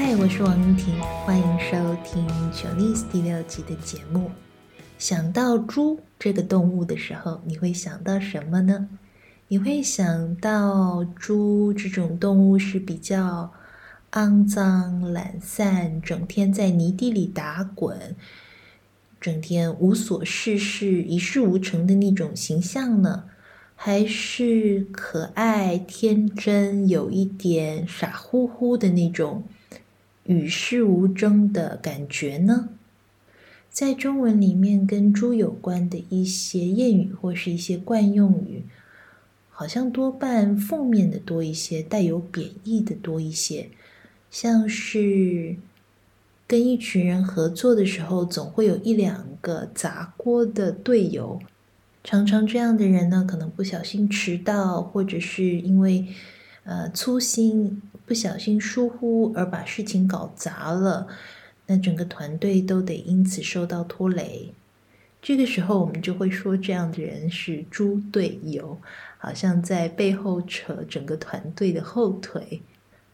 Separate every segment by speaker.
Speaker 1: 嗨，我是王玉婷，欢迎收听《穷妮斯》第六集的节目。想到猪这个动物的时候，你会想到什么呢？你会想到猪这种动物是比较肮脏、懒散，整天在泥地里打滚，整天无所事事、一事无成的那种形象呢？还是可爱、天真，有一点傻乎乎的那种与世无争的感觉呢？在中文里面，跟猪有关的一些谚语或是一些惯用语，好像多半负面的多一些，带有贬义的多一些。像是跟一群人合作的时候，总会有一两个砸锅的队友。常常这样的人呢，可能不小心迟到，或者是因为呃粗心，不小心疏忽而把事情搞砸了，那整个团队都得因此受到拖累。这个时候，我们就会说这样的人是猪队友，好像在背后扯整个团队的后腿。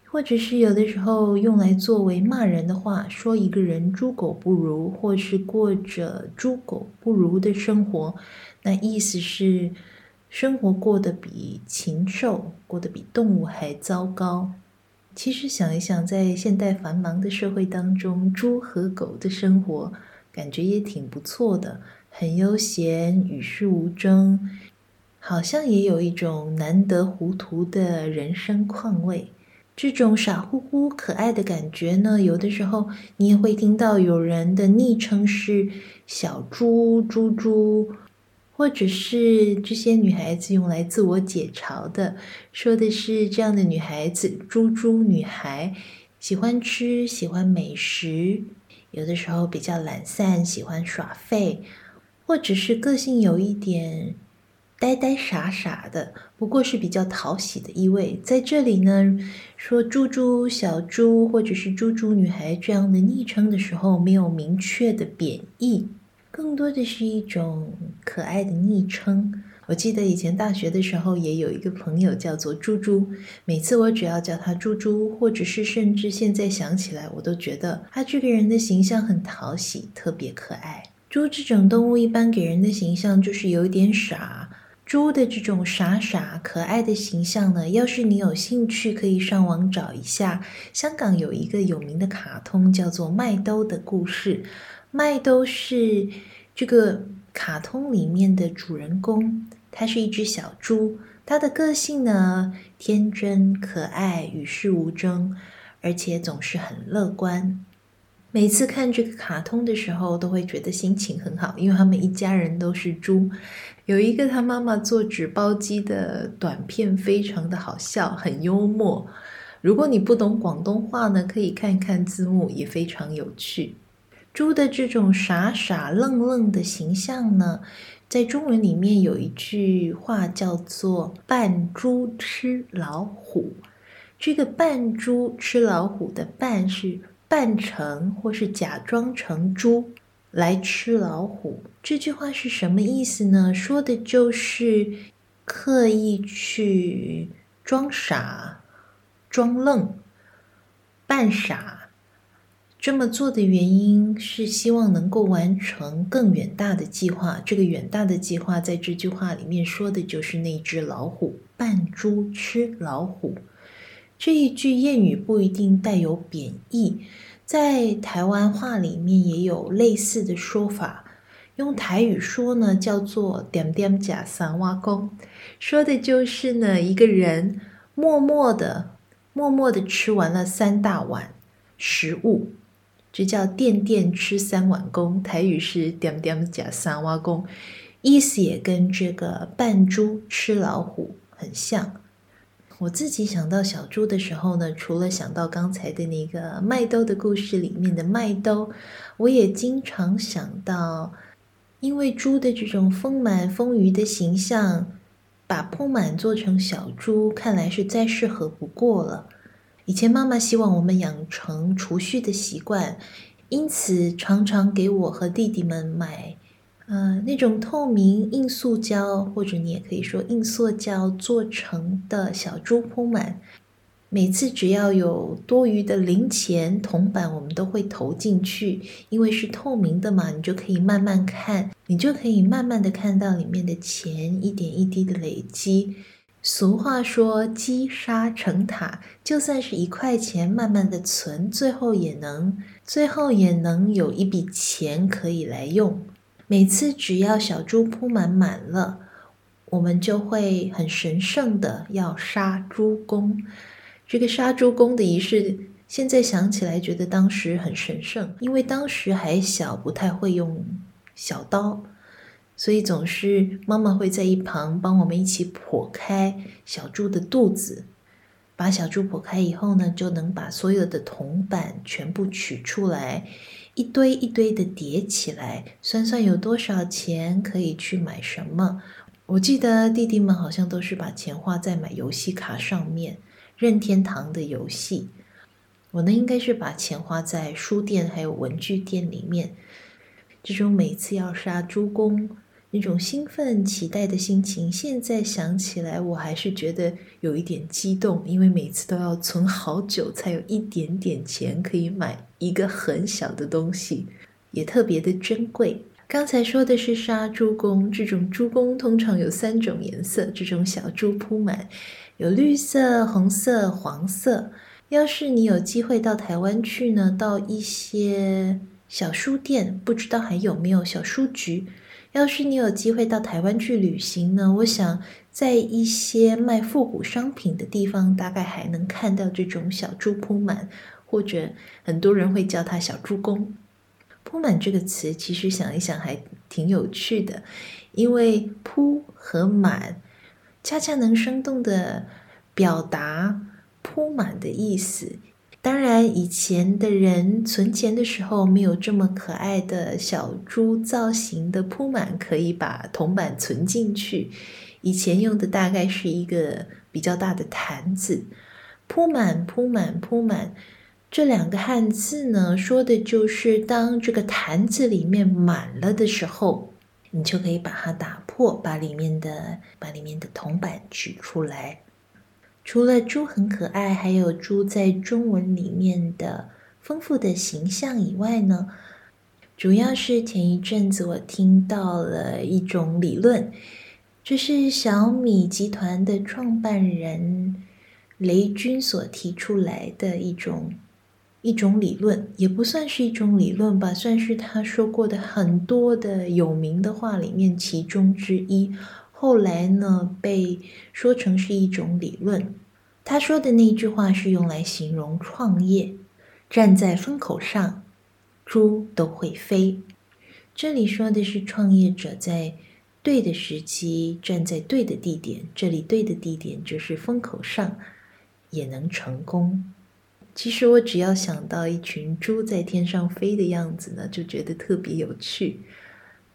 Speaker 1: 或者是有的时候用来作为骂人的话，说一个人猪狗不如，或是过着猪狗不如的生活，那意思是生活过得比禽兽，过得比动物还糟糕。其实想一想，在现代繁忙的社会当中，猪和狗的生活感觉也挺不错的，很悠闲，与世无争，好像也有一种难得糊涂的人生况味。这种傻乎乎可爱的感觉呢，有的时候你也会听到有人的昵称是“小猪”“猪猪”，或者是这些女孩子用来自我解嘲的，说的是这样的女孩子“猪猪女孩”，喜欢吃，喜欢美食，有的时候比较懒散，喜欢耍废，或者是个性有一点。呆呆傻傻的，不过是比较讨喜的意味。在这里呢，说“猪猪”“小猪”或者是“猪猪女孩”这样的昵称的时候，没有明确的贬义，更多的是一种可爱的昵称。我记得以前大学的时候，也有一个朋友叫做“猪猪”，每次我只要叫他“猪猪”，或者是甚至现在想起来，我都觉得他这个人的形象很讨喜，特别可爱。猪这种动物一般给人的形象就是有一点傻。猪的这种傻傻可爱的形象呢，要是你有兴趣，可以上网找一下。香港有一个有名的卡通叫做《麦兜的故事》，麦兜是这个卡通里面的主人公，它是一只小猪，它的个性呢，天真可爱，与世无争，而且总是很乐观。每次看这个卡通的时候，都会觉得心情很好，因为他们一家人都是猪。有一个他妈妈做纸包鸡的短片，非常的好笑，很幽默。如果你不懂广东话呢，可以看看字幕，也非常有趣。猪的这种傻傻愣愣的形象呢，在中文里面有一句话叫做“扮猪吃老虎”。这个“扮猪吃老虎”的“扮”是。扮成或是假装成猪来吃老虎，这句话是什么意思呢？说的就是刻意去装傻、装愣、扮傻。这么做的原因是希望能够完成更远大的计划。这个远大的计划在这句话里面说的就是那只老虎，扮猪吃老虎。这一句谚语不一定带有贬义，在台湾话里面也有类似的说法。用台语说呢，叫做“点点假三挖工”，说的就是呢，一个人默默的、默默的吃完了三大碗食物，这叫“点点吃三碗公”。台语是“点点吃三碗公”，意思也跟这个“扮猪吃老虎”很像。我自己想到小猪的时候呢，除了想到刚才的那个麦兜的故事里面的麦兜，我也经常想到，因为猪的这种丰满丰腴的形象，把铺满做成小猪，看来是再适合不过了。以前妈妈希望我们养成储蓄的习惯，因此常常给我和弟弟们买。呃，那种透明硬塑胶，或者你也可以说硬塑胶做成的小猪铺满，每次只要有多余的零钱铜板，我们都会投进去，因为是透明的嘛，你就可以慢慢看，你就可以慢慢的看到里面的钱一点一滴的累积。俗话说积沙成塔，就算是一块钱，慢慢的存，最后也能，最后也能有一笔钱可以来用。每次只要小猪铺满满了，我们就会很神圣的要杀猪公。这个杀猪公的仪式，现在想起来觉得当时很神圣，因为当时还小，不太会用小刀，所以总是妈妈会在一旁帮我们一起剖开小猪的肚子。把小猪剖开以后呢，就能把所有的铜板全部取出来，一堆一堆的叠起来，算算有多少钱可以去买什么。我记得弟弟们好像都是把钱花在买游戏卡上面。任天堂的游戏，我呢应该是把钱花在书店还有文具店里面。这种每次要杀猪公那种兴奋期待的心情，现在想起来我还是觉得有一点激动，因为每次都要存好久才有一点点钱可以买一个很小的东西，也特别的珍贵。刚才说的是杀猪工，这种猪工通常有三种颜色，这种小猪铺满。有绿色、红色、黄色。要是你有机会到台湾去呢，到一些小书店，不知道还有没有小书局。要是你有机会到台湾去旅行呢，我想在一些卖复古商品的地方，大概还能看到这种小猪铺满，或者很多人会叫它小猪公。铺满这个词，其实想一想还挺有趣的，因为铺和满。恰恰能生动地表达铺满的意思。当然，以前的人存钱的时候没有这么可爱的小猪造型的铺满，可以把铜板存进去。以前用的大概是一个比较大的坛子。铺满、铺满、铺满，这两个汉字呢，说的就是当这个坛子里面满了的时候。你就可以把它打破，把里面的把里面的铜板取出来。除了猪很可爱，还有猪在中文里面的丰富的形象以外呢，主要是前一阵子我听到了一种理论，这是小米集团的创办人雷军所提出来的一种。一种理论也不算是一种理论吧，算是他说过的很多的有名的话里面其中之一。后来呢，被说成是一种理论。他说的那句话是用来形容创业，站在风口上，猪都会飞。这里说的是创业者在对的时期，站在对的地点，这里对的地点就是风口上，也能成功。其实我只要想到一群猪在天上飞的样子呢，就觉得特别有趣。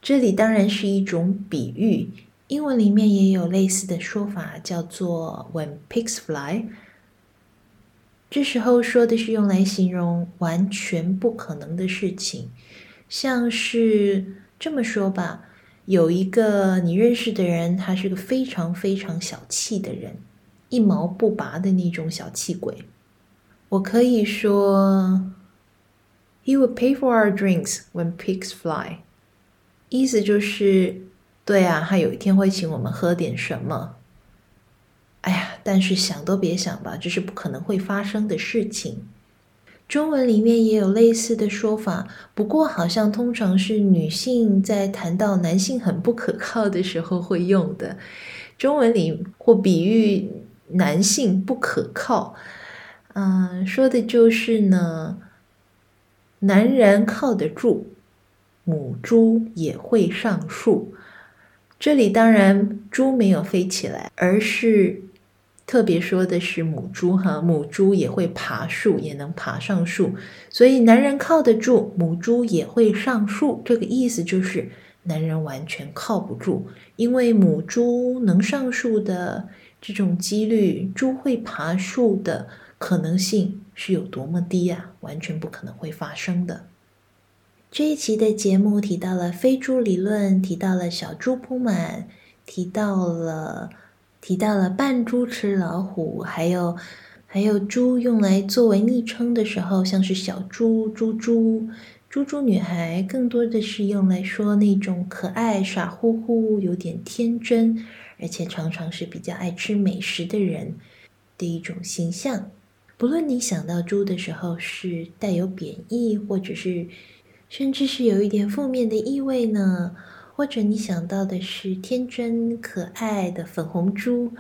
Speaker 1: 这里当然是一种比喻，英文里面也有类似的说法，叫做 "When pigs fly"。这时候说的是用来形容完全不可能的事情，像是这么说吧，有一个你认识的人，他是个非常非常小气的人，一毛不拔的那种小气鬼。我可以说，He would pay for our drinks when pigs fly。意思就是，对啊，他有一天会请我们喝点什么。哎呀，但是想都别想吧，这是不可能会发生的事情。中文里面也有类似的说法，不过好像通常是女性在谈到男性很不可靠的时候会用的。中文里或比喻男性不可靠。嗯，说的就是呢，男人靠得住，母猪也会上树。这里当然猪没有飞起来，而是特别说的是母猪哈，母猪也会爬树，也能爬上树。所以男人靠得住，母猪也会上树。这个意思就是男人完全靠不住，因为母猪能上树的这种几率，猪会爬树的。可能性是有多么低呀？完全不可能会发生的。这一期的节目提到了飞猪理论，提到了小猪扑满，提到了提到了扮猪吃老虎，还有还有猪用来作为昵称的时候，像是小猪、猪猪、猪猪女孩，更多的是用来说那种可爱、傻乎乎、有点天真，而且常常是比较爱吃美食的人的一种形象。不论你想到猪的时候是带有贬义，或者是甚至是有一点负面的意味呢，或者你想到的是天真可爱的粉红猪。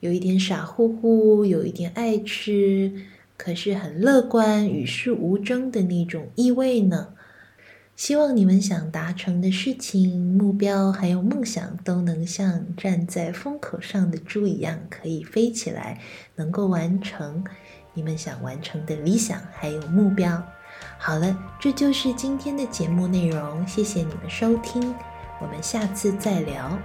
Speaker 1: 有一点傻乎乎，有一点爱吃，可是很乐观、与世无争的那种意味呢。希望你们想达成的事情、目标还有梦想，都能像站在风口上的猪一样，可以飞起来，能够完成你们想完成的理想还有目标。好了，这就是今天的节目内容，谢谢你们收听，我们下次再聊。